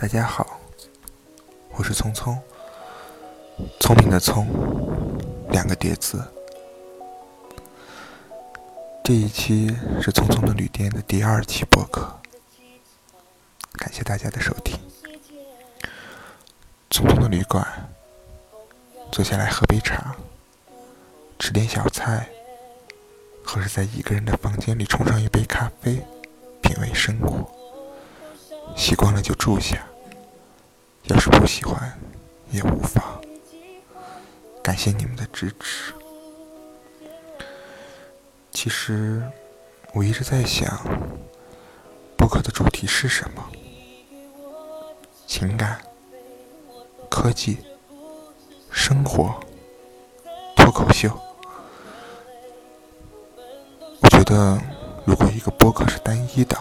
大家好，我是聪聪，聪明的聪，两个叠字。这一期是聪聪的旅店的第二期播客，感谢大家的收听。聪聪的旅馆，坐下来喝杯茶，吃点小菜，或是在一个人的房间里冲上一杯咖啡，品味生活。习惯了就住下，要是不喜欢也无妨。感谢你们的支持。其实我一直在想，播客的主题是什么？情感、科技、生活、脱口秀。我觉得，如果一个播客是单一的，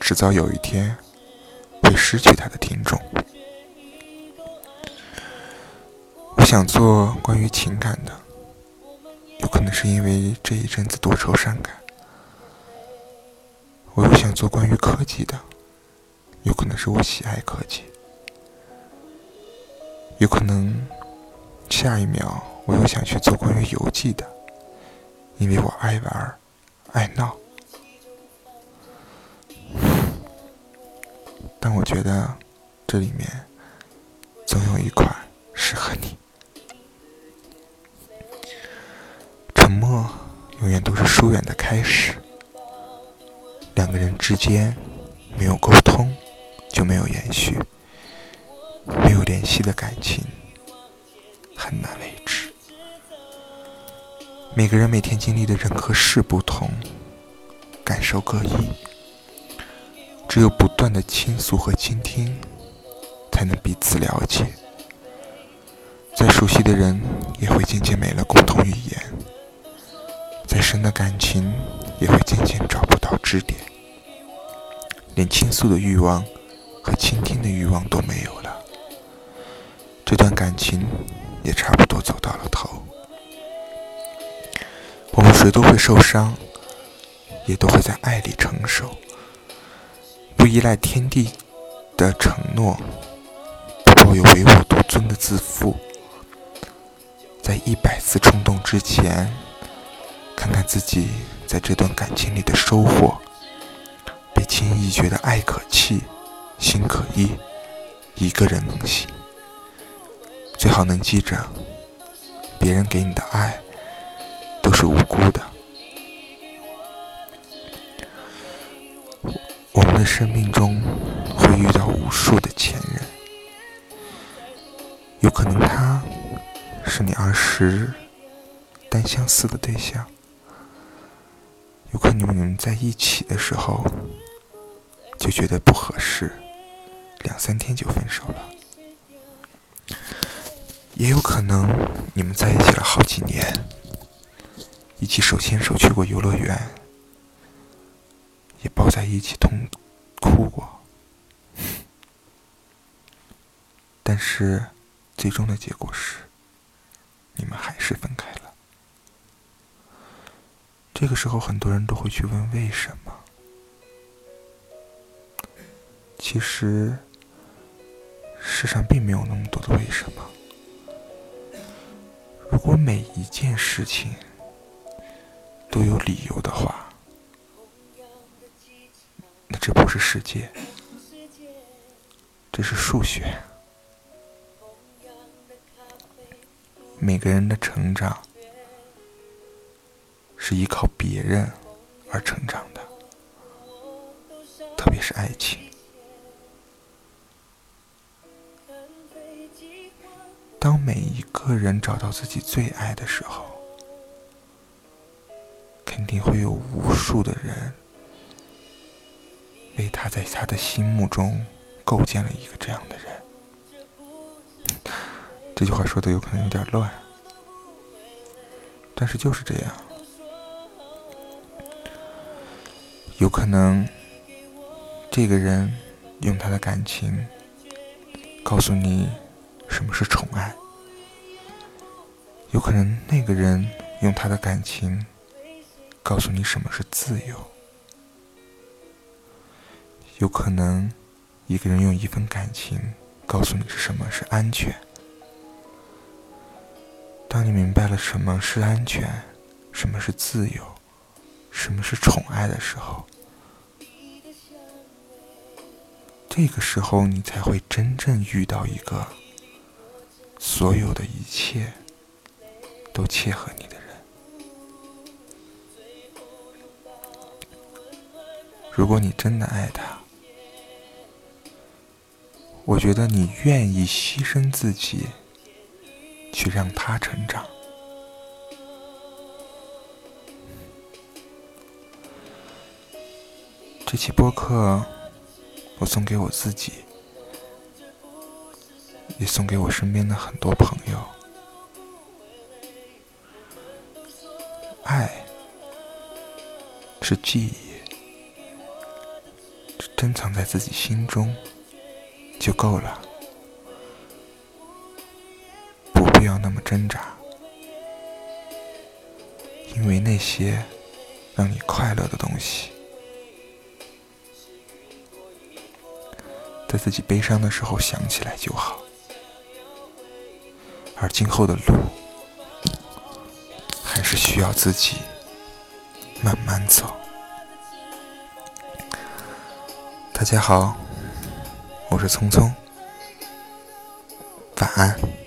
迟早有一天会失去他的听众。我想做关于情感的，有可能是因为这一阵子多愁善感；我又想做关于科技的，有可能是我喜爱科技；有可能下一秒我又想去做关于游记的，因为我爱玩，爱闹。但我觉得，这里面总有一款适合你。沉默永远都是疏远的开始。两个人之间没有沟通，就没有延续。没有联系的感情很难维持。每个人每天经历的人和事不同，感受各异。只有不断的倾诉和倾听，才能彼此了解。再熟悉的人，也会渐渐没了共同语言；再深的感情，也会渐渐找不到支点。连倾诉的欲望和倾听的欲望都没有了，这段感情也差不多走到了头。我们谁都会受伤，也都会在爱里成熟。不依赖天地的承诺，不抱有唯我独尊的自负，在一百次冲动之前，看看自己在这段感情里的收获。别轻易觉得爱可弃，心可依，一个人能行。最好能记着，别人给你的爱都是无辜的。生命中会遇到无数的前任，有可能他是你儿时单相思的对象，有可能你们在一起的时候就觉得不合适，两三天就分手了，也有可能你们在一起了好几年，一起手牵手去过游乐园。也抱在一起痛哭过，但是最终的结果是，你们还是分开了。这个时候，很多人都会去问为什么？其实，世上并没有那么多的为什么。如果每一件事情都有理由的话，这不是世界，这是数学。每个人的成长是依靠别人而成长的，特别是爱情。当每一个人找到自己最爱的时候，肯定会有无数的人。为他在他的心目中构建了一个这样的人，这句话说的有可能有点乱，但是就是这样。有可能这个人用他的感情告诉你什么是宠爱，有可能那个人用他的感情告诉你什么是自由。有可能，一个人用一份感情告诉你是什么是安全。当你明白了什么是安全，什么是自由，什么是宠爱的时候，这个时候你才会真正遇到一个所有的一切都切合你的人。如果你真的爱他，我觉得你愿意牺牲自己，去让他成长。这期播客，我送给我自己，也送给我身边的很多朋友。爱是记忆，珍藏在自己心中。就够了，不必要那么挣扎，因为那些让你快乐的东西，在自己悲伤的时候想起来就好，而今后的路，还是需要自己慢慢走。大家好。我是聪聪，晚安。